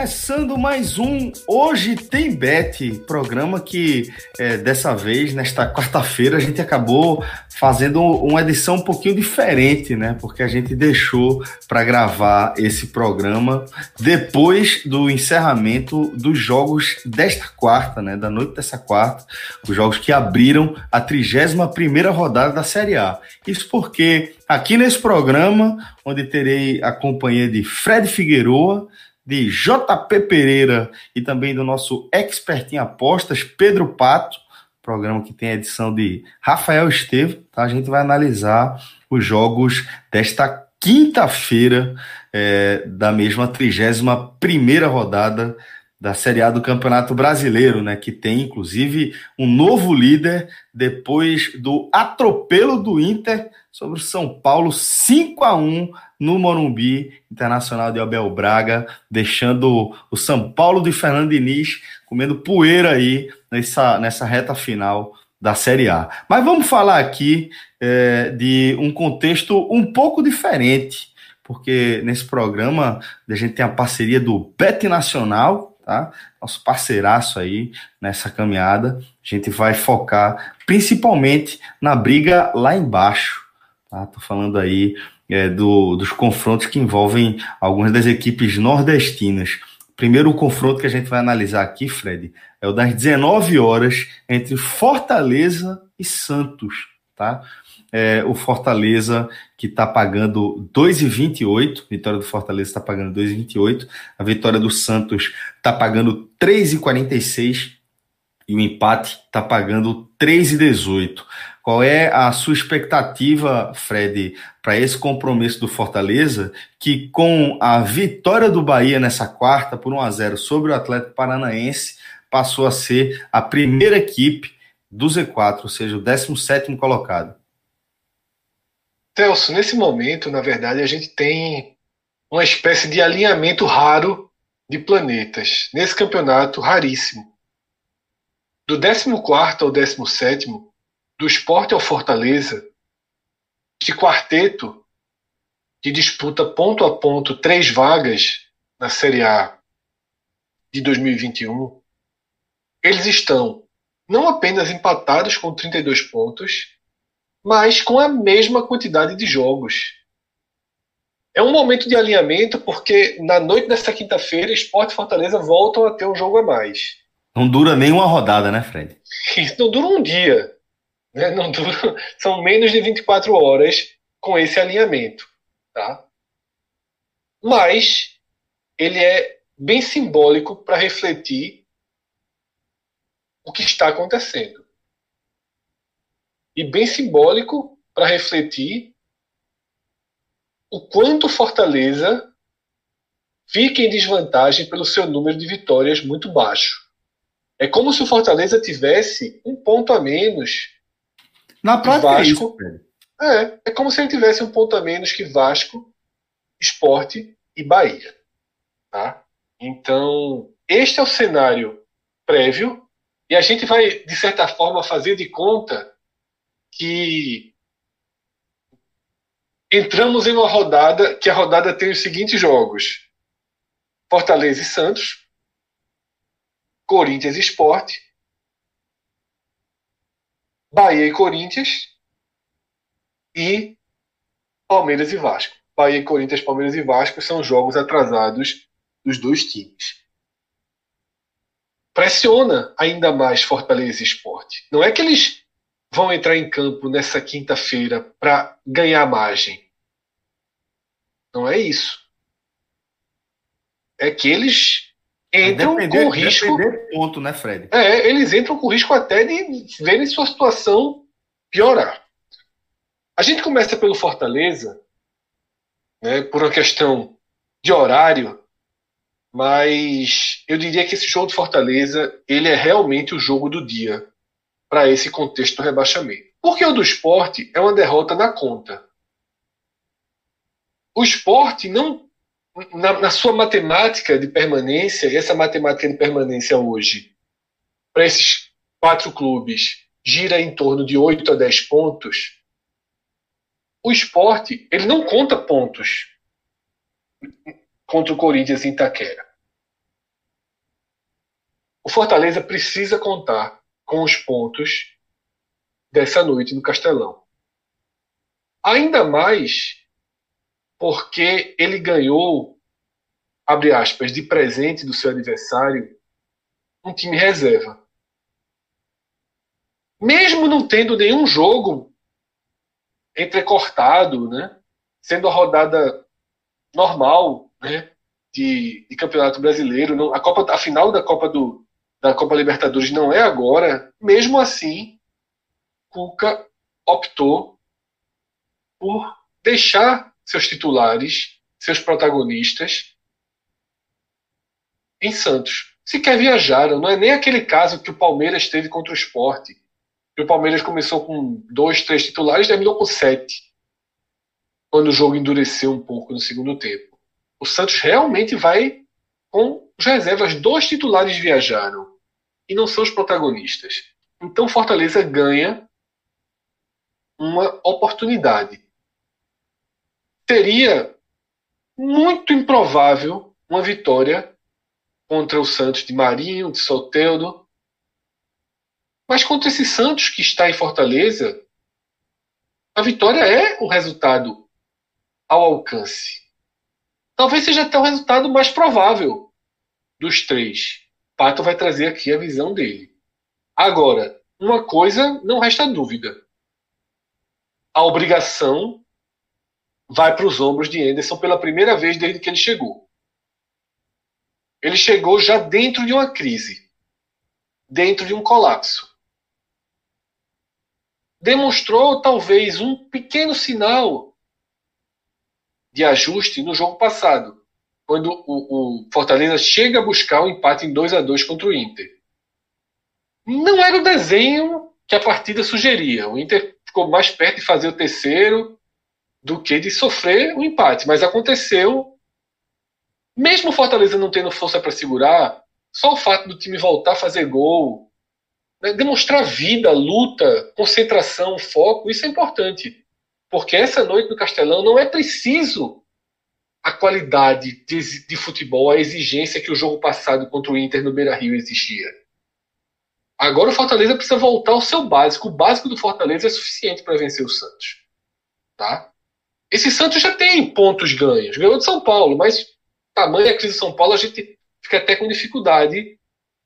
Começando mais um Hoje Tem Bet, programa que é, dessa vez, nesta quarta-feira, a gente acabou fazendo uma edição um pouquinho diferente, né? Porque a gente deixou para gravar esse programa depois do encerramento dos jogos desta quarta, né? Da noite dessa quarta, os jogos que abriram a 31 primeira rodada da Série A. Isso porque aqui nesse programa, onde terei a companhia de Fred Figueroa, de JP Pereira e também do nosso expert em apostas, Pedro Pato, programa que tem a edição de Rafael Estevam. Tá? A gente vai analisar os jogos desta quinta-feira é, da mesma 31 primeira rodada da Série A do Campeonato Brasileiro, né, que tem inclusive um novo líder depois do atropelo do Inter sobre o São Paulo 5 a 1 no Morumbi Internacional de Abel Braga, deixando o São Paulo de Fernando Diniz comendo poeira aí nessa, nessa reta final da Série A. Mas vamos falar aqui é, de um contexto um pouco diferente, porque nesse programa a gente tem a parceria do Bet Nacional, tá? Nosso parceiraço aí nessa caminhada. A gente vai focar principalmente na briga lá embaixo, tá? Tô falando aí é, do, dos confrontos que envolvem algumas das equipes nordestinas. Primeiro, o confronto que a gente vai analisar aqui, Fred, é o das 19 horas entre Fortaleza e Santos, tá? É, o Fortaleza que está pagando 2,28, vitória do Fortaleza está pagando 2,28, a vitória do Santos está pagando 3,46 e o empate está pagando 3,18. Qual é a sua expectativa, Fred, para esse compromisso do Fortaleza, que com a vitória do Bahia nessa quarta por 1 a 0 sobre o Atlético Paranaense, passou a ser a primeira equipe do Z4, ou seja, o 17º colocado? Celso, nesse momento, na verdade, a gente tem uma espécie de alinhamento raro de planetas, nesse campeonato raríssimo. Do 14 ao 17, do esporte ao Fortaleza, este quarteto que disputa ponto a ponto três vagas na Série A de 2021, eles estão não apenas empatados com 32 pontos, mas com a mesma quantidade de jogos. É um momento de alinhamento porque na noite desta quinta-feira, Esporte e Fortaleza voltam a ter um jogo a mais. Não dura nem uma rodada, né, Fred? Isso não dura um dia. Né? Não dura, são menos de 24 horas com esse alinhamento. Tá? Mas ele é bem simbólico para refletir o que está acontecendo e bem simbólico para refletir o quanto Fortaleza fica em desvantagem pelo seu número de vitórias muito baixo. É como se o Fortaleza tivesse um ponto a menos. Na prática, Vasco. é. É, é como se ele tivesse um ponto a menos que Vasco, Esporte e Bahia. Tá? Então, este é o cenário prévio e a gente vai, de certa forma, fazer de conta que entramos em uma rodada que a rodada tem os seguintes jogos: Fortaleza e Santos, Corinthians e Sport, Bahia e Corinthians e Palmeiras e Vasco. Bahia e Corinthians, Palmeiras e Vasco são jogos atrasados dos dois times. Pressiona ainda mais Fortaleza e Sport. Não é que eles vão entrar em campo nessa quinta-feira para ganhar margem. Não é isso. é que eles entram depender, com risco. ponto, né, Fred? É, eles entram com risco até de verem sua situação piorar. A gente começa pelo Fortaleza, né, por uma questão de horário, mas eu diria que esse jogo de Fortaleza ele é realmente o jogo do dia para esse contexto do rebaixamento. Porque o do esporte é uma derrota na conta. O esporte não. Na, na sua matemática de permanência, e essa matemática de permanência hoje, para esses quatro clubes, gira em torno de 8 a 10 pontos. O esporte, ele não conta pontos contra o Corinthians em Itaquera. O Fortaleza precisa contar com os pontos dessa noite no Castelão. Ainda mais porque ele ganhou, abre aspas, de presente do seu adversário, um time reserva. Mesmo não tendo nenhum jogo entrecortado, né? sendo a rodada normal né? de, de campeonato brasileiro, a, Copa, a final da Copa do, da Copa Libertadores não é agora, mesmo assim, Cuca optou por deixar seus titulares, seus protagonistas em Santos. Sequer viajaram, não é nem aquele caso que o Palmeiras teve contra o esporte. O Palmeiras começou com dois, três titulares terminou com sete. Quando o jogo endureceu um pouco no segundo tempo. O Santos realmente vai com as reservas. Dois titulares viajaram e não são os protagonistas. Então Fortaleza ganha uma oportunidade. Seria muito improvável uma vitória contra o Santos de Marinho, de Soteldo. Mas contra esse Santos que está em Fortaleza, a vitória é um resultado ao alcance. Talvez seja até o resultado mais provável dos três. Pato vai trazer aqui a visão dele. Agora, uma coisa não resta dúvida. A obrigação vai para os ombros de Anderson pela primeira vez desde que ele chegou. Ele chegou já dentro de uma crise, dentro de um colapso. Demonstrou talvez um pequeno sinal de ajuste no jogo passado, quando o, o Fortaleza chega a buscar o um empate em 2 a 2 contra o Inter. Não era o desenho que a partida sugeria. O Inter ficou mais perto de fazer o terceiro do que de sofrer o empate, mas aconteceu. Mesmo o Fortaleza não tendo força para segurar, só o fato do time voltar a fazer gol, né, demonstrar vida, luta, concentração, foco, isso é importante. Porque essa noite no Castelão não é preciso a qualidade de, de, futebol, a exigência que o jogo passado contra o Inter no Beira Rio existia. Agora o Fortaleza precisa voltar ao seu básico. O básico do Fortaleza é suficiente para vencer o Santos. Tá? Esse Santos já tem pontos ganhos. Ganhou de São Paulo, mas tamanha crise de São Paulo, a gente fica até com dificuldade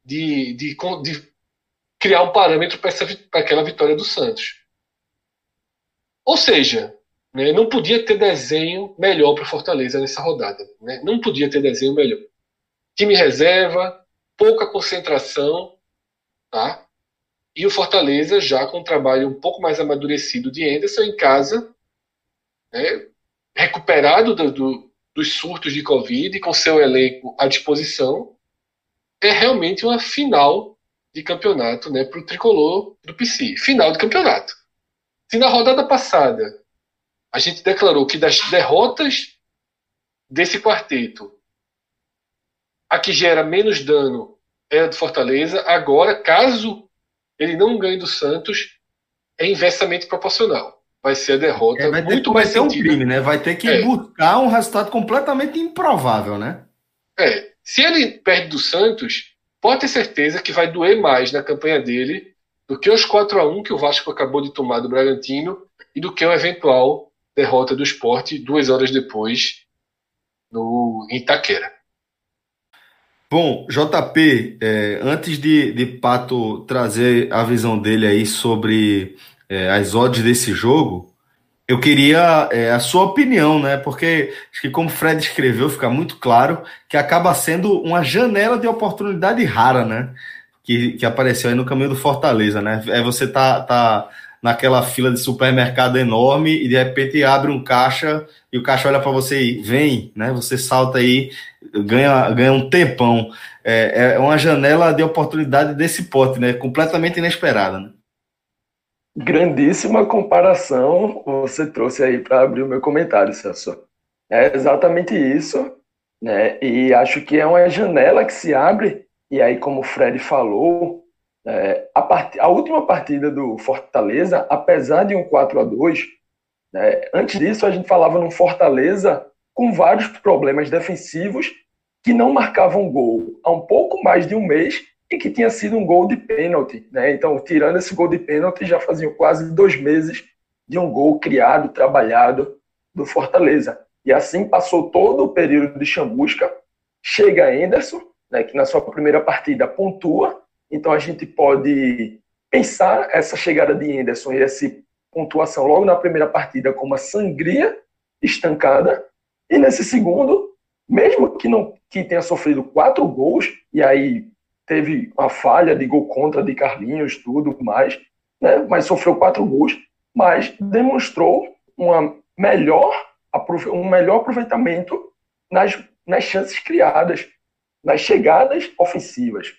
de, de, de criar um parâmetro para aquela vitória do Santos. Ou seja, né? Não podia ter desenho melhor para o Fortaleza nessa rodada. Né? Não podia ter desenho melhor. Time reserva, pouca concentração, tá? E o Fortaleza já com um trabalho um pouco mais amadurecido de Anderson em casa, né? recuperado do, do, dos surtos de Covid, com seu elenco à disposição, é realmente uma final de campeonato né, para o tricolor do PC. Final de campeonato. Se na rodada passada a gente declarou que das derrotas desse quarteto, a que gera menos dano é a do Fortaleza. Agora, caso ele não ganhe do Santos, é inversamente proporcional. Vai ser a derrota é, vai muito mais um crime, né? Vai ter que é. buscar um resultado completamente improvável, né? É. Se ele perde do Santos, pode ter certeza que vai doer mais na campanha dele do que os 4 a 1 que o Vasco acabou de tomar do Bragantino e do que o eventual derrota do esporte duas horas depois no Itaquera. Bom, JP, é, antes de, de Pato trazer a visão dele aí sobre é, as odds desse jogo, Eu queria é, a sua opinião, né? Porque acho que como o Fred escreveu, fica muito claro que acaba sendo uma janela de oportunidade rara, né? Que, que apareceu aí no caminho do Fortaleza, né? É você tá, tá naquela fila de supermercado enorme e de repente abre um caixa e o caixa olha para você e vem, né? Você salta aí, ganha, ganha um tempão. É, é uma janela de oportunidade desse pote, né? Completamente inesperada, né? Grandíssima comparação você trouxe aí para abrir o meu comentário, Celso. É exatamente isso, né? E acho que é uma janela que se abre, e aí, como o Fred falou, é, a, part... a última partida do Fortaleza, apesar de um 4 a 2 né, antes disso a gente falava num Fortaleza com vários problemas defensivos que não marcavam gol há um pouco mais de um mês e que tinha sido um gol de pênalti. Né? Então, tirando esse gol de pênalti, já faziam quase dois meses de um gol criado, trabalhado do Fortaleza. E assim passou todo o período de chamusca. Chega Anderson, né, que na sua primeira partida pontua. Então a gente pode pensar essa chegada de Anderson e essa pontuação logo na primeira partida como uma sangria estancada. E nesse segundo, mesmo que não que tenha sofrido quatro gols, e aí teve uma falha de gol contra de Carlinhos, tudo mais, né? mas sofreu quatro gols, mas demonstrou uma melhor, um melhor aproveitamento nas, nas chances criadas, nas chegadas ofensivas.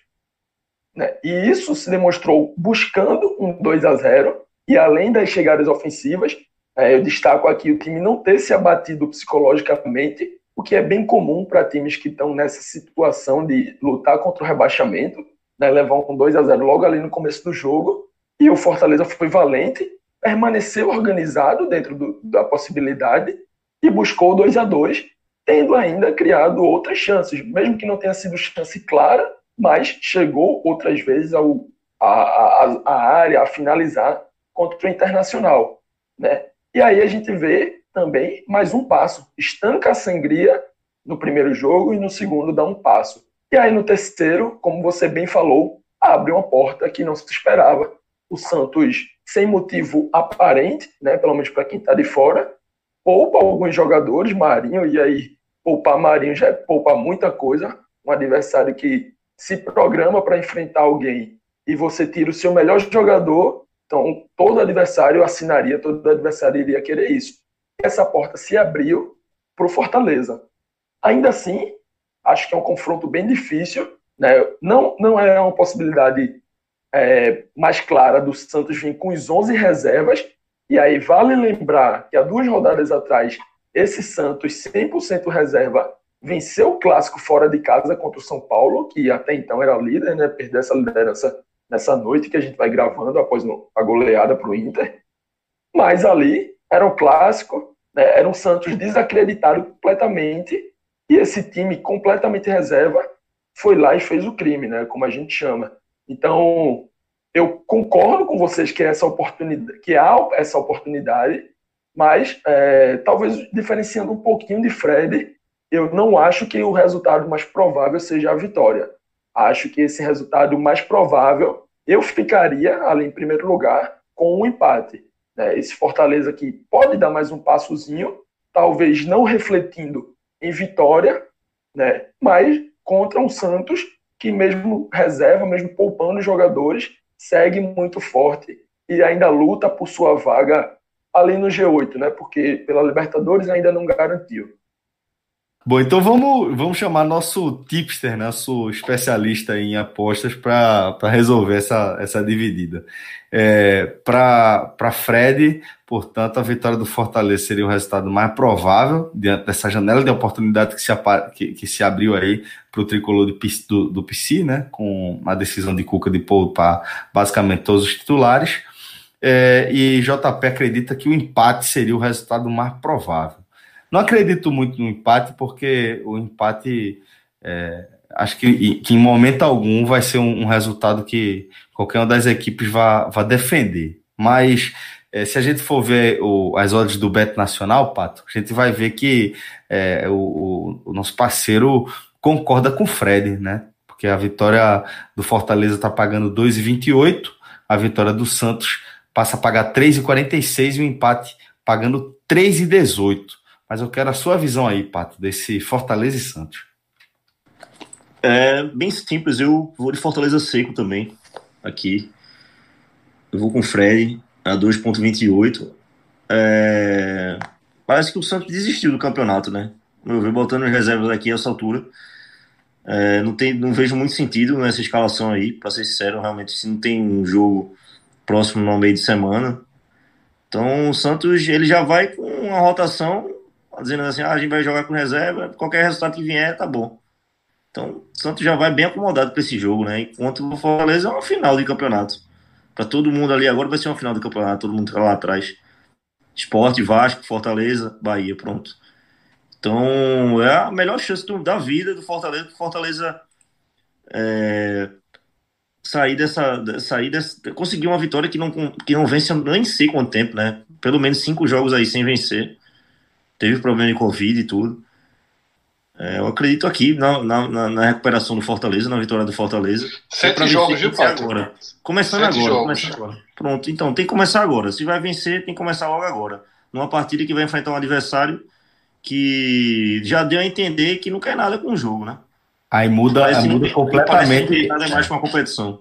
Né? E isso se demonstrou buscando um 2 a 0 e além das chegadas ofensivas, é, eu destaco aqui o time não ter se abatido psicologicamente o que é bem comum para times que estão nessa situação de lutar contra o rebaixamento, né, levar um 2 a 0 logo ali no começo do jogo, e o Fortaleza foi valente, permaneceu organizado dentro do, da possibilidade e buscou 2 a 2 tendo ainda criado outras chances, mesmo que não tenha sido chance clara, mas chegou outras vezes ao, a, a, a área a finalizar contra o Internacional. Né? E aí a gente vê também mais um passo. Estanca a sangria no primeiro jogo e no segundo dá um passo. E aí no terceiro, como você bem falou, abre uma porta que não se esperava. O Santos, sem motivo aparente, né, pelo menos para quem está de fora, poupa alguns jogadores, Marinho, e aí poupar Marinho já é poupar muita coisa. Um adversário que se programa para enfrentar alguém e você tira o seu melhor jogador, então todo adversário assinaria, todo adversário iria querer isso essa porta se abriu para o Fortaleza. Ainda assim, acho que é um confronto bem difícil. Né? Não, não é uma possibilidade é, mais clara do Santos vir com os 11 reservas. E aí vale lembrar que há duas rodadas atrás, esse Santos 100% reserva venceu o clássico fora de casa contra o São Paulo, que até então era líder, né? perdeu essa liderança nessa noite que a gente vai gravando após a goleada para o Inter. Mas ali era um clássico, né, era um Santos desacreditado completamente, e esse time completamente reserva foi lá e fez o crime, né, como a gente chama. Então, eu concordo com vocês que, essa oportunidade, que há essa oportunidade, mas é, talvez diferenciando um pouquinho de Fred, eu não acho que o resultado mais provável seja a vitória. Acho que esse resultado mais provável, eu ficaria ali em primeiro lugar com um empate né, esse Fortaleza que pode dar mais um passozinho, talvez não refletindo em vitória, né, mas contra um Santos que mesmo reserva, mesmo poupando jogadores, segue muito forte e ainda luta por sua vaga ali no G8, né? Porque pela Libertadores ainda não garantiu. Bom, então vamos, vamos chamar nosso tipster, nosso especialista em apostas para resolver essa, essa dividida. É, para Fred, portanto, a vitória do Fortaleza seria o resultado mais provável diante dessa janela de oportunidade que se, que, que se abriu aí para o tricolor do, do, do PC, né? Com a decisão de Cuca de poupar basicamente todos os titulares. É, e JP acredita que o empate seria o resultado mais provável. Não acredito muito no empate, porque o empate é, acho que, que, em momento algum vai ser um, um, resultado que qualquer uma das equipes vai, vai defender. Mas é, se a gente for ver o, as odds do Bet Nacional, Pato, a gente vai ver que é, o, o, nosso parceiro concorda com o Fred, né? Porque a vitória do Fortaleza está pagando 2,28, a vitória do Santos passa a pagar 3,46 e o empate pagando 3,18. Mas eu quero a sua visão aí, Pato, desse Fortaleza e Santos. É bem simples, eu vou de Fortaleza seco também, aqui. Eu vou com o Fred, a 2,28. É... Parece que o Santos desistiu do campeonato, né? Eu vi botando as reservas aqui a essa altura. É, não, tem, não vejo muito sentido nessa escalação aí, para ser sincero, realmente, se não tem um jogo próximo no meio de semana. Então o Santos ele já vai com uma rotação, dizendo assim, ah, a gente vai jogar com reserva, qualquer resultado que vier tá bom. Então o Santos já vai bem acomodado para esse jogo, né? Enquanto o Fortaleza é uma final de campeonato. Para todo mundo ali agora vai ser uma final de campeonato, todo mundo tá lá atrás. Esporte, Vasco, Fortaleza, Bahia, pronto. Então é a melhor chance do, da vida do Fortaleza, Fortaleza é, sair dessa, sair dessa, conseguir uma vitória que não, que não vence nem sei quanto tempo, né? Pelo menos cinco jogos aí sem vencer. Teve problema de Covid e tudo. É, eu acredito aqui na, na, na, recuperação do Fortaleza, na vitória do Fortaleza. Sete jogos, viu, Pato? Agora. Começando Sete agora, começando agora. Pronto, então tem que começar agora. Se vai vencer, tem que começar logo agora. Numa partida que vai enfrentar um adversário que já deu a entender que não quer nada com o jogo, né? Aí muda, parece, muda completamente. Nada mais com a competição.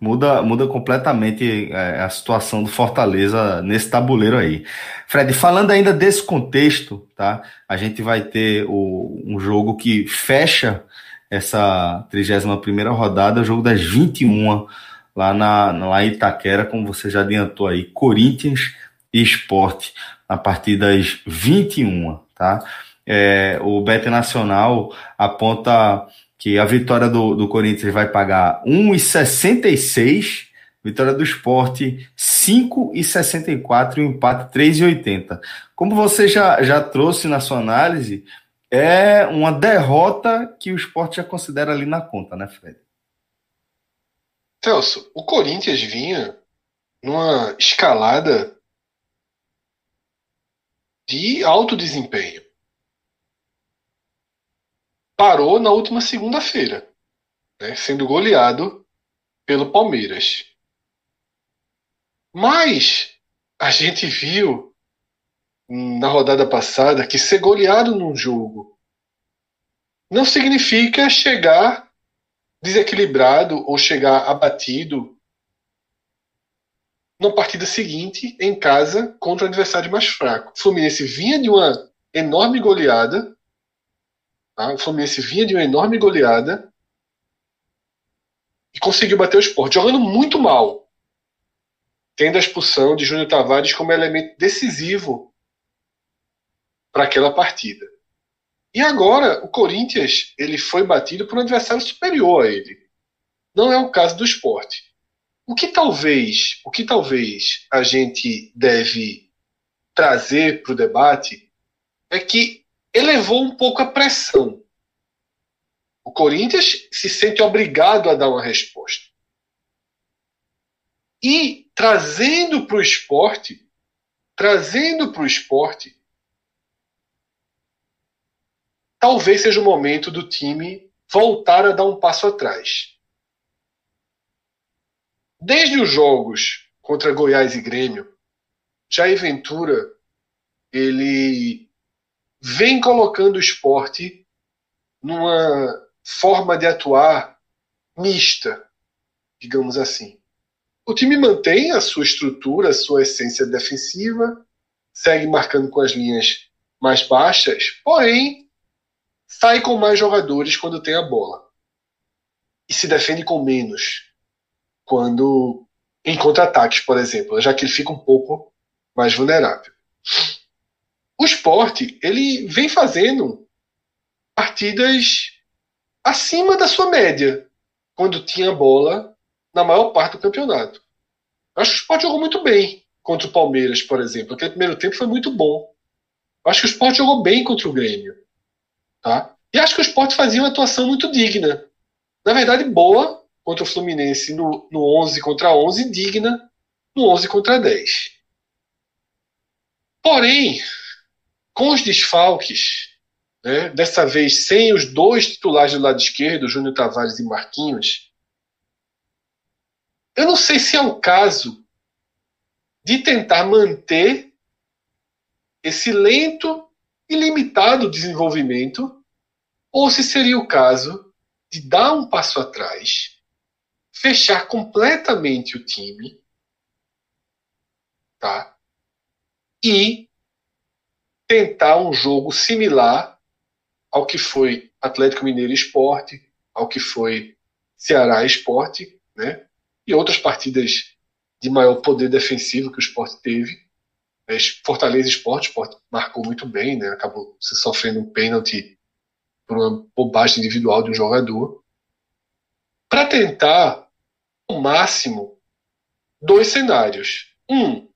Muda, muda completamente é, a situação do Fortaleza nesse tabuleiro aí. Fred, falando ainda desse contexto, tá? A gente vai ter o, um jogo que fecha essa 31 rodada, o jogo das 21 lá, na, lá em Itaquera, como você já adiantou aí, Corinthians e Esporte, a partir das 21, tá? É, o Bet Nacional aponta que a vitória do, do Corinthians vai pagar 1,66, vitória do esporte 5,64 e o empate 3,80. Como você já, já trouxe na sua análise, é uma derrota que o esporte já considera ali na conta, né, Fred? Celso, o Corinthians vinha numa escalada de alto desempenho parou na última segunda-feira, né, sendo goleado pelo Palmeiras. Mas a gente viu na rodada passada que ser goleado num jogo não significa chegar desequilibrado ou chegar abatido na partida seguinte em casa contra o adversário mais fraco. Fluminense vinha de uma enorme goleada Tá? O Fluminense vinha de uma enorme goleada e conseguiu bater o esporte, jogando muito mal. Tendo a expulsão de Júnior Tavares como elemento decisivo para aquela partida. E agora o Corinthians ele foi batido por um adversário superior a ele. Não é o caso do esporte. O que talvez, o que talvez a gente deve trazer para o debate é que elevou um pouco a pressão. O Corinthians se sente obrigado a dar uma resposta. E trazendo para o esporte, trazendo para o esporte, talvez seja o momento do time voltar a dar um passo atrás. Desde os jogos contra Goiás e Grêmio, Jair Ventura ele vem colocando o esporte numa forma de atuar mista, digamos assim. O time mantém a sua estrutura, a sua essência defensiva, segue marcando com as linhas mais baixas, porém sai com mais jogadores quando tem a bola. E se defende com menos quando em contra-ataques, por exemplo, já que ele fica um pouco mais vulnerável o esporte ele vem fazendo partidas acima da sua média quando tinha bola na maior parte do campeonato. Acho que o esporte jogou muito bem contra o Palmeiras, por exemplo. Aquele primeiro tempo foi muito bom. Acho que o esporte jogou bem contra o Grêmio. Tá? E acho que o esporte fazia uma atuação muito digna. Na verdade, boa contra o Fluminense no, no 11 contra 11, digna no 11 contra 10. Porém, com os desfalques, né, dessa vez sem os dois titulares do lado esquerdo, Júnior Tavares e Marquinhos, eu não sei se é o caso de tentar manter esse lento e limitado desenvolvimento, ou se seria o caso de dar um passo atrás, fechar completamente o time, tá? E tentar um jogo similar ao que foi Atlético Mineiro Esporte, ao que foi Ceará Esporte, né? E outras partidas de maior poder defensivo que o esporte teve. É, Fortaleza Esporte, o esporte marcou muito bem, né? acabou se sofrendo um pênalti por uma bobagem individual de um jogador. Para tentar, ao máximo, dois cenários. Um,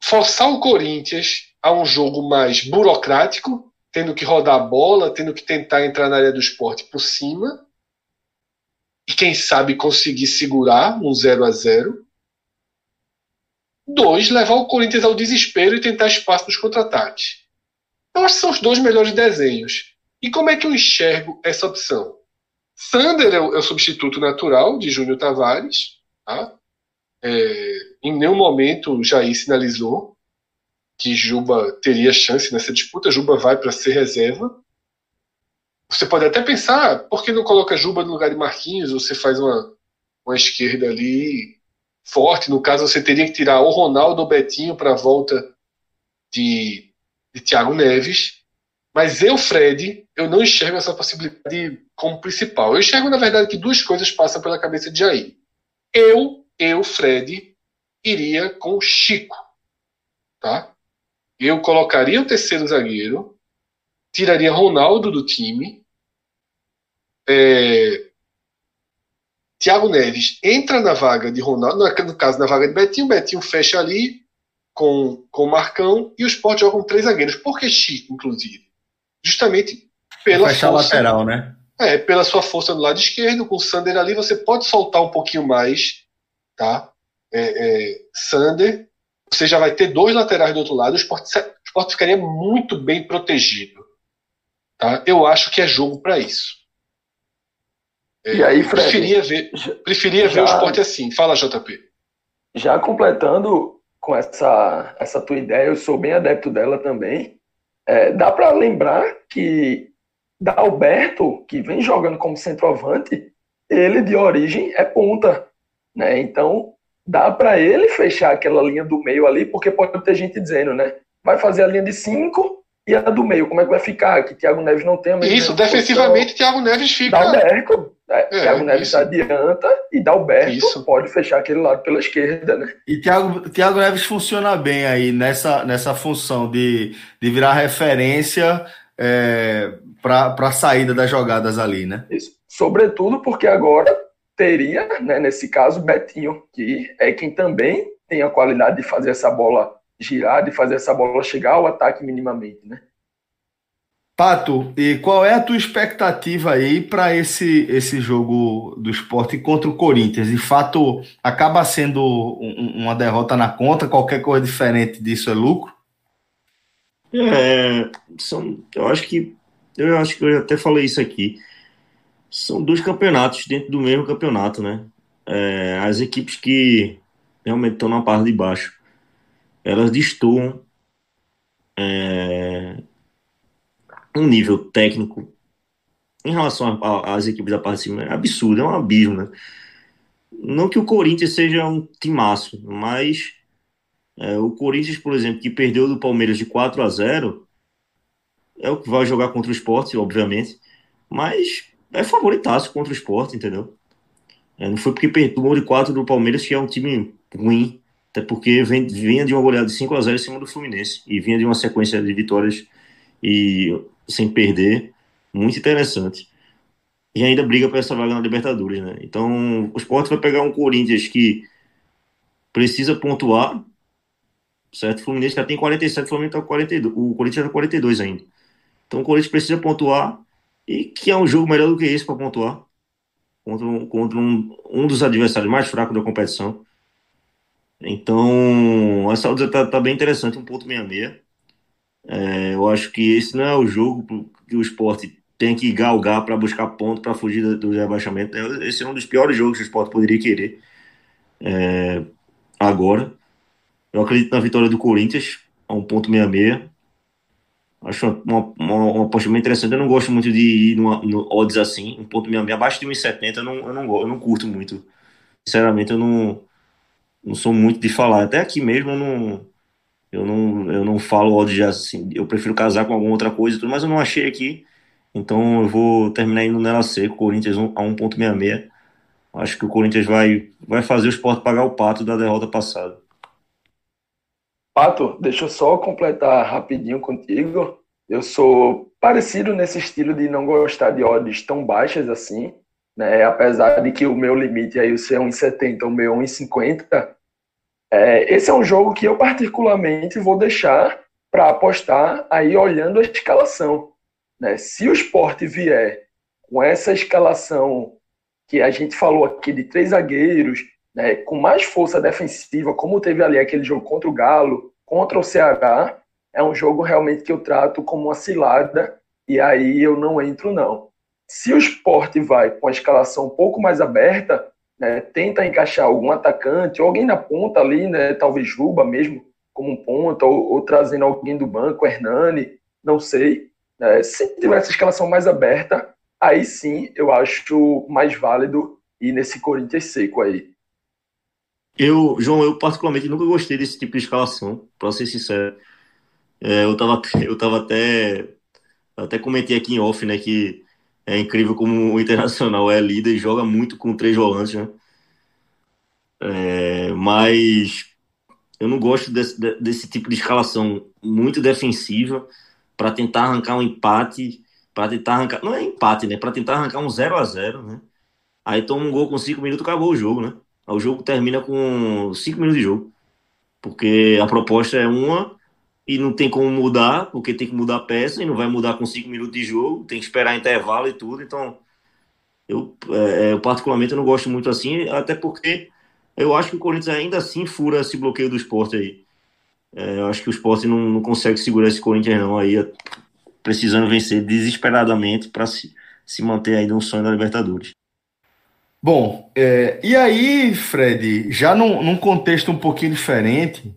forçar o Corinthians a um jogo mais burocrático, tendo que rodar a bola, tendo que tentar entrar na área do esporte por cima, e quem sabe conseguir segurar um 0 a 0 Dois, levar o Corinthians ao desespero e tentar espaço nos contra-ataques. Eu acho que são os dois melhores desenhos. E como é que eu enxergo essa opção? Sander é o, é o substituto natural de Júnior Tavares. Tá? É, em nenhum momento Jair sinalizou que Juba teria chance nessa disputa. Juba vai para ser reserva. Você pode até pensar, por que não coloca Juba no lugar de Marquinhos? Você faz uma, uma esquerda ali forte. No caso, você teria que tirar o Ronaldo ou Betinho para a volta de, de Thiago Neves. Mas eu, Fred, eu não enxergo essa possibilidade como principal. Eu enxergo, na verdade, que duas coisas passam pela cabeça de Jair. Eu, eu, Fred, iria com Chico. Tá? Eu colocaria o terceiro zagueiro, tiraria Ronaldo do time, é, Thiago Neves entra na vaga de Ronaldo, no caso na vaga de Betinho, Betinho fecha ali com, com o Marcão e o Sport joga com três zagueiros. Por que Chico, inclusive? Justamente pela Fecha força. lateral, né? É, pela sua força no lado esquerdo, com o Sander ali, você pode soltar um pouquinho mais, tá? É, é, Sander, você já vai ter dois laterais do outro lado, o Sport, o Sport ficaria muito bem protegido. Tá? Eu acho que é jogo para isso. E aí, Fred, preferia ver, preferia já, ver o esporte assim. Fala, JP. Já completando com essa, essa tua ideia, eu sou bem adepto dela também. É, dá para lembrar que Dalberto, que vem jogando como centroavante, ele de origem é ponta. Né? Então, dá para ele fechar aquela linha do meio ali, porque pode ter gente dizendo, né? Vai fazer a linha de cinco e a do meio, como é que vai ficar? Que Thiago Neves não tem a mesma Isso, defensivamente, Thiago Neves fica. Dalberto, é, Thiago Neves isso. adianta e Dalberto isso. pode fechar aquele lado pela esquerda, né? E Thiago, Thiago Neves funciona bem aí nessa, nessa função de, de virar referência é, para a saída das jogadas ali, né? Isso. Sobretudo porque agora teria, né, nesse caso, Betinho, que é quem também tem a qualidade de fazer essa bola girar, de fazer essa bola chegar ao ataque minimamente, né? Pato, e qual é a tua expectativa aí para esse, esse jogo do esporte contra o Corinthians? De fato, acaba sendo um, uma derrota na conta? Qualquer coisa diferente disso é lucro? É, são, eu acho que eu acho que eu até falei isso aqui. São dois campeonatos dentro do mesmo campeonato, né? É, as equipes que realmente estão na parte de baixo, elas destoam é, um nível técnico em relação às equipes da parte de cima é absurdo, é um abismo, né? Não que o Corinthians seja um timaço, mas é, o Corinthians, por exemplo, que perdeu do Palmeiras de 4 a 0 é o que vai jogar contra o esporte, obviamente, mas é favoritaço contra o esporte, entendeu? É, não foi porque perdeu de 4 do Palmeiras, que é um time ruim, até porque vem, vinha de uma goleada de 5 a 0 em cima do Fluminense e vinha de uma sequência de vitórias e sem perder, muito interessante. E ainda briga por essa vaga na Libertadores, né? Então, o Sport vai pegar um Corinthians que precisa pontuar, certo? O Fluminense já tem 47, o Fluminense tá 42, o Corinthians tá 42 ainda. Então, o Corinthians precisa pontuar e que é um jogo melhor do que esse para pontuar contra, um, contra um, um dos adversários mais fracos da competição. Então, essa luta tá, tá bem interessante, um ponto 66. É, eu acho que esse não é o jogo que o esporte tem que galgar para buscar ponto para fugir do rebaixamento. Esse é um dos piores jogos que o esporte poderia querer é, agora. Eu acredito na vitória do Corinthians, a 1.66. Acho uma, uma, uma aposta bem interessante. Eu não gosto muito de ir numa, no odds assim, 1.66. Abaixo de 1,70 eu não, eu, não, eu não curto muito. Sinceramente, eu não, não sou muito de falar. Até aqui mesmo eu não, eu não, eu não falo odds assim. Eu prefiro casar com alguma outra coisa, mas eu não achei aqui. Então eu vou terminar indo nela seco, Corinthians a 1.66. Acho que o Corinthians vai, vai fazer o esporte pagar o pato da derrota passada. Pato, deixa eu só completar rapidinho contigo. Eu sou parecido nesse estilo de não gostar de odds tão baixas assim, né? Apesar de que o meu limite aí ser 1,70, o meu 1,50. É, esse é um jogo que eu particularmente vou deixar para apostar aí olhando a escalação. Né? Se o esporte vier com essa escalação que a gente falou aqui de três zagueiros, né, com mais força defensiva, como teve ali aquele jogo contra o Galo, contra o Ceará, é um jogo realmente que eu trato como uma cilada e aí eu não entro não. Se o esporte vai com a escalação um pouco mais aberta, né, tenta encaixar algum atacante, ou alguém na ponta ali, né, talvez Juba mesmo, como um ponta, ou, ou trazendo alguém do banco, Hernani, não sei. Né, se tiver essa escalação mais aberta, aí sim eu acho mais válido ir nesse Corinthians seco aí. Eu, João, eu particularmente nunca gostei desse tipo de escalação, para ser sincero. É, eu tava, eu tava até, até comentei aqui em off, né, que é incrível como o Internacional é líder e joga muito com três volantes, né? É, mas eu não gosto desse, desse tipo de escalação muito defensiva para tentar arrancar um empate, para tentar arrancar, não é empate, né? Para tentar arrancar um 0 a 0 né? Aí toma um gol com cinco minutos, acabou o jogo, né? O jogo termina com 5 minutos de jogo. Porque a proposta é uma e não tem como mudar, porque tem que mudar a peça e não vai mudar com 5 minutos de jogo, tem que esperar intervalo e tudo. Então, eu, é, eu particularmente não gosto muito assim, até porque eu acho que o Corinthians ainda assim fura esse bloqueio do esporte aí. É, eu acho que o esporte não, não consegue segurar esse Corinthians não aí, precisando vencer desesperadamente para se, se manter aí no sonho da Libertadores. Bom, é, e aí, Fred, já num, num contexto um pouquinho diferente,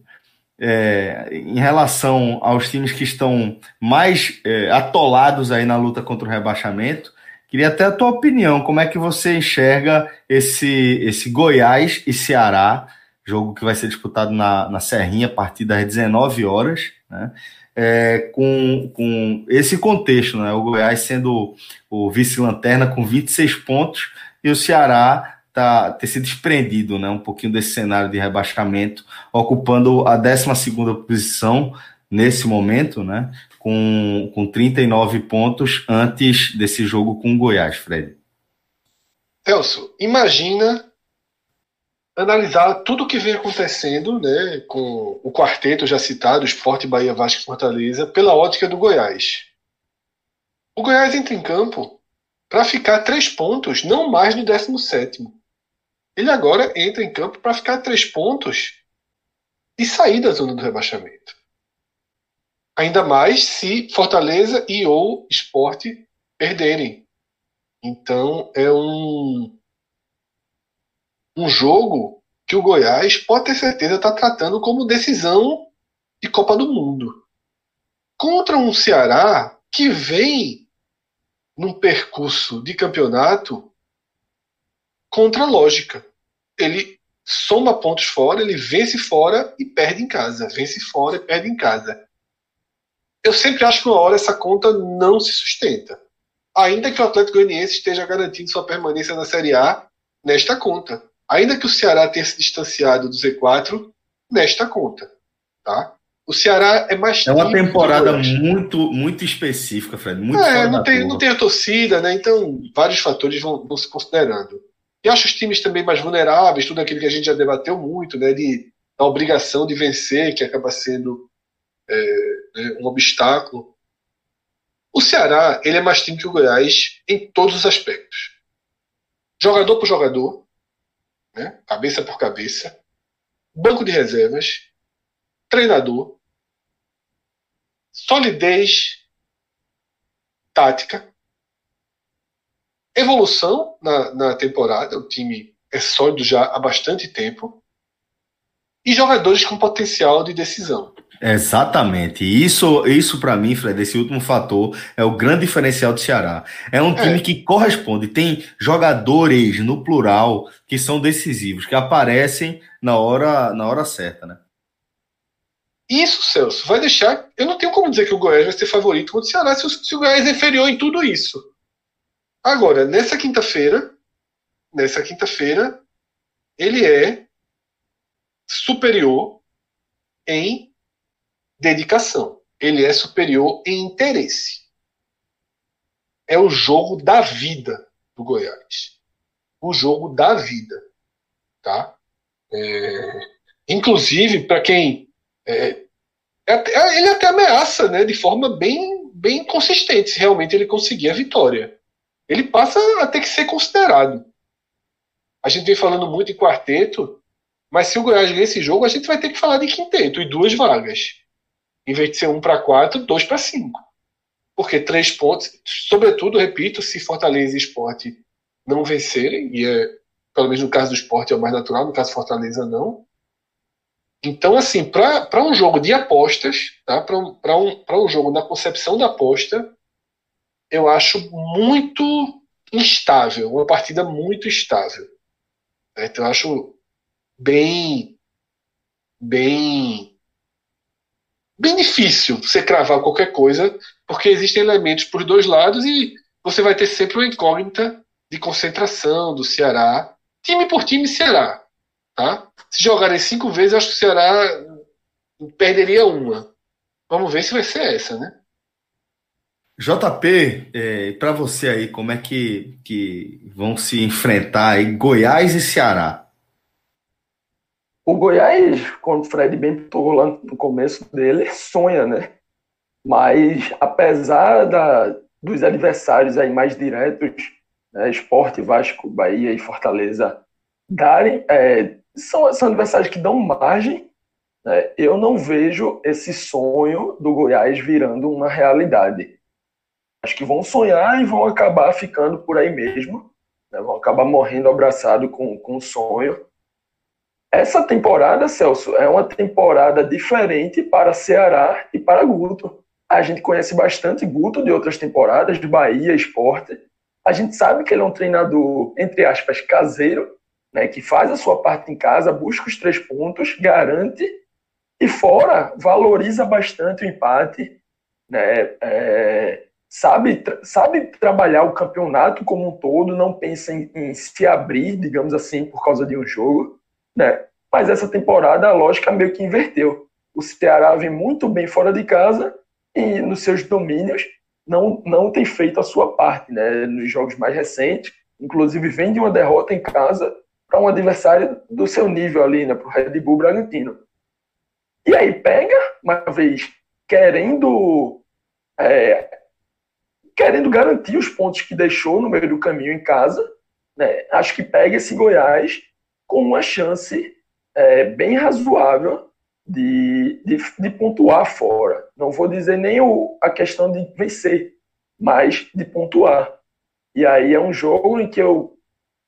é, em relação aos times que estão mais é, atolados aí na luta contra o rebaixamento, queria até a tua opinião, como é que você enxerga esse, esse Goiás e Ceará, jogo que vai ser disputado na, na Serrinha a partir das 19 horas, né? É, com, com esse contexto, né? o Goiás sendo o vice-lanterna com 26 pontos, e o Ceará tá, ter se desprendido né, um pouquinho desse cenário de rebaixamento, ocupando a 12 posição nesse momento, né, com, com 39 pontos antes desse jogo com o Goiás, Fred. Celso, imagina analisar tudo o que vem acontecendo né, com o quarteto já citado, Esporte, Bahia, Vasco e Fortaleza, pela ótica do Goiás. O Goiás entra em campo para ficar três pontos, não mais do 17. Ele agora entra em campo para ficar três pontos e sair da zona do rebaixamento. Ainda mais se Fortaleza e ou Esporte perderem. Então é um, um jogo que o Goiás pode ter certeza está tratando como decisão de Copa do Mundo. Contra um Ceará que vem num percurso de campeonato contra a lógica. Ele soma pontos fora, ele vence fora e perde em casa. Vence fora e perde em casa. Eu sempre acho que uma hora essa conta não se sustenta. Ainda que o Atlético Goianiense esteja garantindo sua permanência na Série A nesta conta. Ainda que o Ceará tenha se distanciado do Z4 nesta conta. Tá? O Ceará é mais. É uma temporada muito, muito específica, Fred. Muito é, não tem, não tem a torcida, né? Então, vários fatores vão, vão se considerando. E acho os times também mais vulneráveis, tudo aquilo que a gente já debateu muito, né? De a obrigação de vencer, que acaba sendo é, né, um obstáculo. O Ceará, ele é mais time que o Goiás em todos os aspectos. Jogador por jogador, né? cabeça por cabeça, banco de reservas, treinador, solidez tática, evolução na, na temporada. O time é sólido já há bastante tempo. e jogadores com potencial de decisão. Exatamente. Isso, isso para mim, Fred, esse último fator é o grande diferencial do Ceará. É um time é. que corresponde, tem jogadores no plural que são decisivos, que aparecem na hora, na hora certa, né? Isso, Celso, vai deixar. Eu não tenho como dizer que o Goiás vai ser favorito contra o Ceará se o, se o Goiás é inferior em tudo isso. Agora, nessa quinta-feira, nessa quinta-feira, ele é superior em dedicação. Ele é superior em interesse. É o jogo da vida do Goiás. O jogo da vida. Tá? É... Inclusive, para quem. É... É ele até ameaça né, de forma bem, bem consistente se realmente ele conseguir a vitória. Ele passa a ter que ser considerado. A gente vem falando muito em quarteto, mas se o Goiás ganhar esse jogo, a gente vai ter que falar de quinteto e duas vagas. Em vez de ser um para quatro, dois para cinco. Porque três pontos, sobretudo, repito, se Fortaleza e Esporte não vencerem, e é, pelo menos no caso do esporte é o mais natural, no caso Fortaleza não. Então, assim, para um jogo de apostas, tá? para um, um, jogo na concepção da aposta, eu acho muito instável, uma partida muito instável. Então, eu acho bem, bem bem difícil você cravar qualquer coisa, porque existem elementos por dois lados e você vai ter sempre uma incógnita de concentração do Ceará, time por time Ceará. Tá? Se jogarem cinco vezes, acho que o Ceará perderia uma. Vamos ver se vai ser essa, né? JP, é, para você aí, como é que, que vão se enfrentar aí Goiás e Ceará? O Goiás, como o Fred bem lá no começo dele, sonha, né? Mas apesar da, dos adversários aí mais diretos, né, Esporte, Vasco, Bahia e Fortaleza, darem, é, são, são adversários que dão margem, né, eu não vejo esse sonho do Goiás virando uma realidade. Acho que vão sonhar e vão acabar ficando por aí mesmo, né, vão acabar morrendo abraçado com, com o sonho essa temporada, Celso, é uma temporada diferente para Ceará e para Guto. A gente conhece bastante Guto de outras temporadas, de Bahia, Esporte. A gente sabe que ele é um treinador, entre aspas, caseiro, né, que faz a sua parte em casa, busca os três pontos, garante e fora valoriza bastante o empate, né, é, sabe, sabe trabalhar o campeonato como um todo, não pensa em, em se abrir, digamos assim, por causa de um jogo né? Mas essa temporada a lógica meio que inverteu. O Ceará vem muito bem fora de casa e nos seus domínios não, não tem feito a sua parte, né? Nos jogos mais recentes, inclusive vem de uma derrota em casa para um adversário do seu nível ali, né? Para o Red Bull Bragantino. E aí pega, uma vez, querendo é, querendo garantir os pontos que deixou no meio do caminho em casa, né? Acho que pega esse Goiás com uma chance é, bem razoável de, de, de, pontuar fora. Não vou dizer nem o, a questão de vencer, mas de pontuar. E aí é um jogo em que eu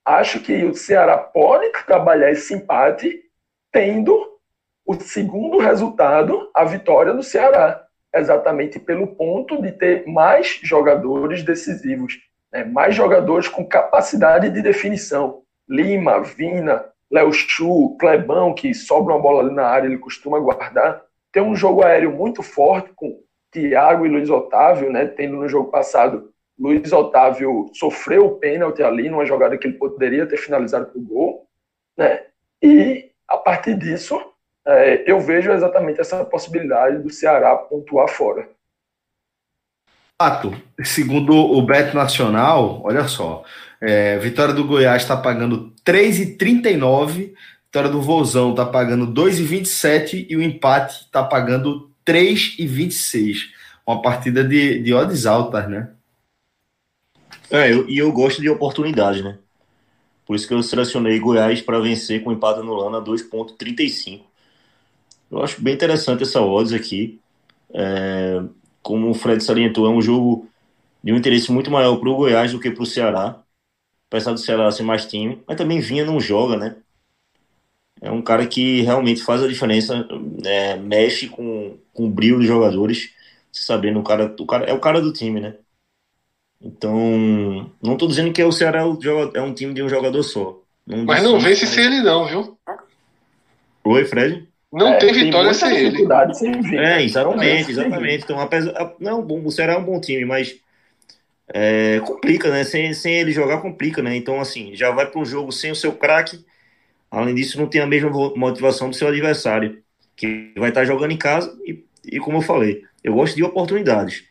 acho que o Ceará pode trabalhar esse empate tendo o segundo resultado, a vitória do Ceará, exatamente pelo ponto de ter mais jogadores decisivos, né? mais jogadores com capacidade de definição. Lima, Vina, Léo Chu, Clebão, que sobra uma bola ali na área, ele costuma guardar. Tem um jogo aéreo muito forte com Thiago e Luiz Otávio, né? Tendo no jogo passado, Luiz Otávio sofreu o pênalti ali numa jogada que ele poderia ter finalizado para o gol, né? E a partir disso, é, eu vejo exatamente essa possibilidade do Ceará pontuar fora. Fato, segundo o Beto Nacional, olha só, é, vitória do Goiás está pagando 3,39, vitória do Vozão está pagando 2,27 e o empate está pagando 3,26. Uma partida de, de odds altas, né? É, eu, e eu gosto de oportunidade, né? Por isso que eu selecionei Goiás para vencer com empate no Lana 2,35. Eu acho bem interessante essa odds aqui. É, como o Fred salientou, é um jogo de um interesse muito maior para o Goiás do que para o Ceará apesar do Ceará ser mais time, mas também vinha não joga, né? É um cara que realmente faz a diferença, é, mexe com, com o brilho dos jogadores, sabendo o cara, o cara é o cara do time, né? Então, não estou dizendo que o Ceará é um time de um jogador só. Não Mas não vence sem ele não, viu? Oi, Fred? Não é, tem vitória sem ele. Sem é, exatamente, exatamente. Então, apesar, não, o Ceará é um bom time, mas é, complica, né? Sem, sem ele jogar, complica, né? Então, assim, já vai para um jogo sem o seu craque. Além disso, não tem a mesma motivação do seu adversário, que vai estar jogando em casa. E, e como eu falei, eu gosto de oportunidades.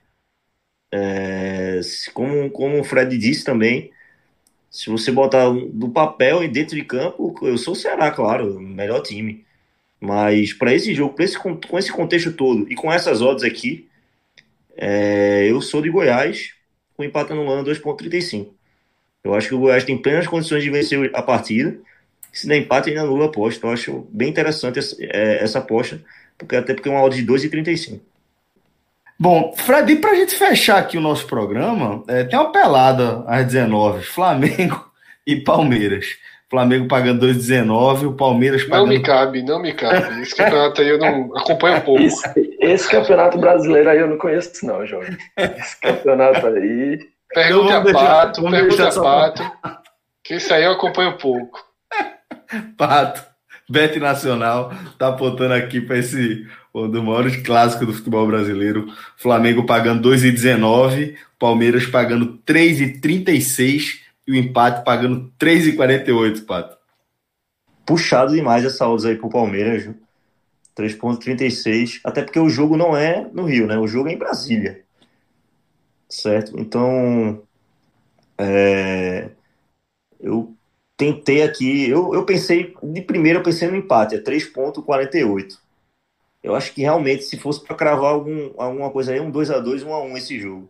É, como, como o Fred disse também, se você botar do papel e dentro de campo, eu sou o Ceará, claro, melhor time. Mas para esse jogo, esse, com esse contexto todo e com essas odds aqui, é, eu sou de Goiás, com empate anulando 2,35. Eu acho que o Goiás tem plenas condições de vencer a partida. Se der empate, ainda anula a aposta. Eu acho bem interessante essa, é, essa aposta, porque até porque é uma odd de 2,35. Bom, Fred, para a gente fechar aqui o nosso programa, é, tem uma pelada às 19 Flamengo e Palmeiras. Flamengo pagando 2,19, o Palmeiras pagando. Não me cabe, não me cabe. Esse campeonato aí eu não acompanho um pouco. Esse, esse campeonato brasileiro aí eu não conheço, não, Jorge. Esse campeonato aí. Pergunta a Pato, pergunta a Pato. Que isso aí eu acompanho um pouco. Pato, Bet Nacional, tá apontando aqui para esse um dos maiores clássicos do futebol brasileiro. Flamengo pagando 2,19, Palmeiras pagando 3,36 e o empate pagando 3,48, Pato. Puxado demais essa odds aí pro Palmeiras, 3,36. Até porque o jogo não é no Rio, né? O jogo é em Brasília. Certo? Então. É... Eu tentei aqui. Eu, eu pensei. De primeiro, eu pensei no empate, é 3,48. Eu acho que realmente, se fosse para cravar algum, alguma coisa aí, um 2x2, 1x1 esse jogo.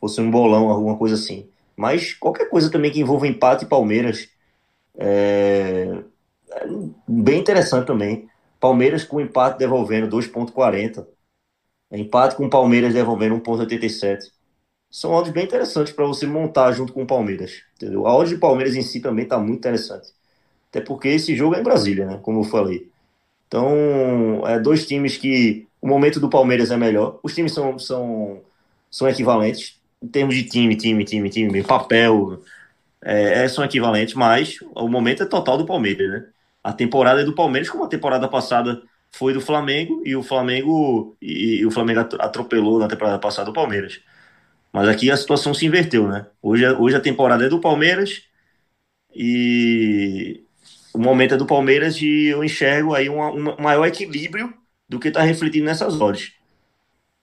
Fosse um bolão, alguma coisa assim. Mas qualquer coisa também que envolva empate e Palmeiras é, é bem interessante também. Palmeiras com empate devolvendo 2,40. Empate com Palmeiras devolvendo 1,87. São odds bem interessantes para você montar junto com o Palmeiras. Entendeu? A odd de Palmeiras em si também está muito interessante. Até porque esse jogo é em Brasília, né? Como eu falei. Então, é dois times que o momento do Palmeiras é melhor. Os times são, são, são equivalentes. Em termos de time, time, time, time, papel, é, é, são equivalentes, mas o momento é total do Palmeiras, né? A temporada é do Palmeiras, como a temporada passada foi do Flamengo, e o Flamengo e, e o Flamengo atropelou na temporada passada o Palmeiras. Mas aqui a situação se inverteu, né? Hoje, hoje a temporada é do Palmeiras e o momento é do Palmeiras e eu enxergo aí um, um maior equilíbrio do que está refletindo nessas odds.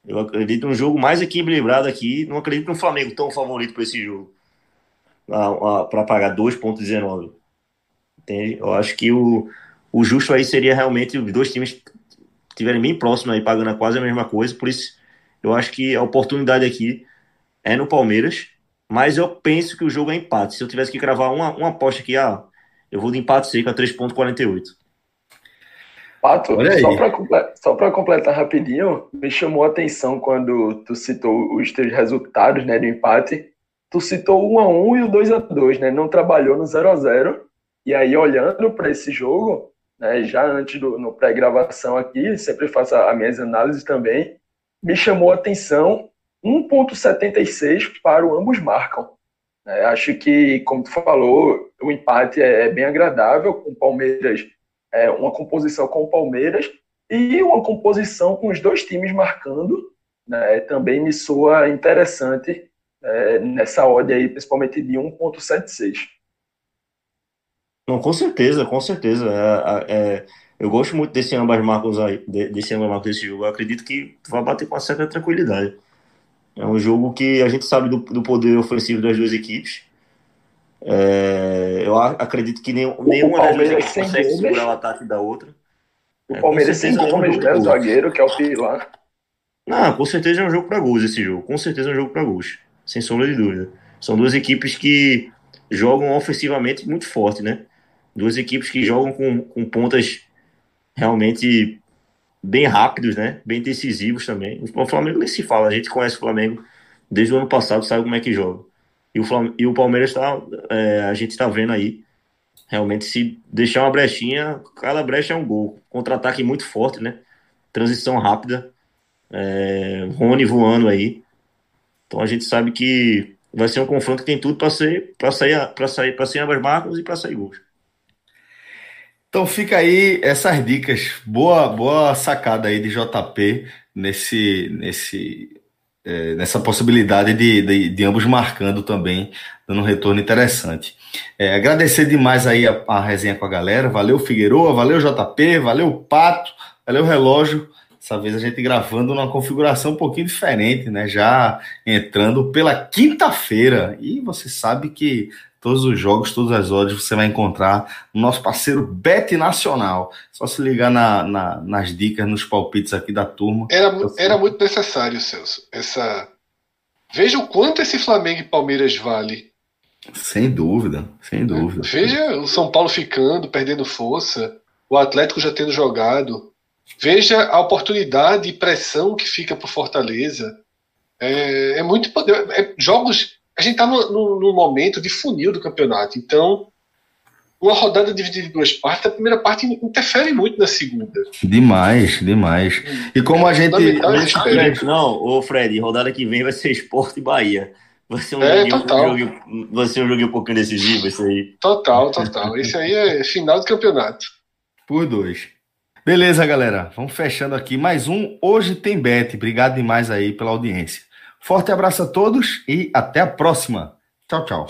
Eu acredito num jogo mais equilibrado aqui. Não acredito no Flamengo tão favorito para esse jogo. Para pagar 2,19. Entende? Eu acho que o, o justo aí seria realmente os dois times estiverem bem próximos aí, pagando quase a mesma coisa. Por isso, eu acho que a oportunidade aqui é no Palmeiras. Mas eu penso que o jogo é empate. Se eu tivesse que cravar uma, uma aposta aqui, ah, eu vou de empate seco a 3,48. Pato, só para completar rapidinho, me chamou a atenção quando tu citou os teus resultados né, do empate. Tu citou o 1x1 e o 2x2, né? Não trabalhou no 0x0. E aí, olhando para esse jogo, né, já antes do no pré-gravação aqui, sempre faço as minhas análises também, me chamou a atenção 1.76 para o ambos marcam. É, acho que, como tu falou, o empate é, é bem agradável com o Palmeiras, é, uma composição com o Palmeiras e uma composição com os dois times marcando, né, também me soa interessante é, nessa odd aí, principalmente de 1.76. Não, com certeza, com certeza. É, é, eu gosto muito desse ambas marcos aí, desse ambas marcos desse jogo. Eu acredito que vai bater com uma certa tranquilidade. É um jogo que a gente sabe do, do poder ofensivo das duas equipes. É, eu acredito que nenhum, nenhuma das duas equipes consegue Gomes. segurar o ataque da outra. O é, Palmeiras sem Gomes, né? O zagueiro, que é o pilar. Não, com certeza é um jogo para gols esse jogo. Com certeza é um jogo para gols. Sem sombra de dúvida. São duas equipes que jogam ofensivamente muito forte, né? Duas equipes que jogam com, com pontas realmente bem rápidos, né? Bem decisivos também. O Flamengo nem se fala, a gente conhece o Flamengo desde o ano passado, sabe como é que joga. E o, Flam e o Palmeiras está, é, a gente está vendo aí Realmente, se deixar uma brechinha, cada brecha é um gol. Contra-ataque muito forte, né? Transição rápida. É, Rony voando aí. Então a gente sabe que vai ser um confronto que tem tudo para ser para sair para sair para sair ambas marcas e para sair gols. Então fica aí essas dicas. Boa boa sacada aí de JP nesse nesse é, nessa possibilidade de, de, de, ambos marcando também, dando um retorno interessante. É, agradecer demais aí a, a, resenha com a galera. Valeu, Figueroa, valeu, JP, valeu, Pato, valeu, Relógio. Dessa vez a gente gravando numa configuração um pouquinho diferente, né? Já entrando pela quinta-feira. E você sabe que todos os jogos, todas as horas você vai encontrar no nosso parceiro Bet Nacional. Só se ligar na, na, nas dicas, nos palpites aqui da turma. Era, era muito necessário, Celso. Essa... Veja o quanto esse Flamengo e Palmeiras vale. Sem dúvida, sem dúvida. Veja o São Paulo ficando, perdendo força, o Atlético já tendo jogado. Veja a oportunidade e pressão que fica para Fortaleza. É, é muito. É, jogos. A gente está no, no, no, momento de funil do campeonato. Então, uma rodada dividida em duas partes, a primeira parte interfere muito na segunda. Demais, demais. E como a gente. não, o Fred, rodada que vem vai ser Esporte e Bahia. Vai ser um, é, joguinho, total. Um joguinho, vai ser um joguinho um pouquinho decisivo, isso aí. Total, total. Esse aí é final do campeonato. Por dois. Beleza, galera. Vamos fechando aqui mais um Hoje Tem Bet. Obrigado demais aí pela audiência. Forte abraço a todos e até a próxima. Tchau, tchau.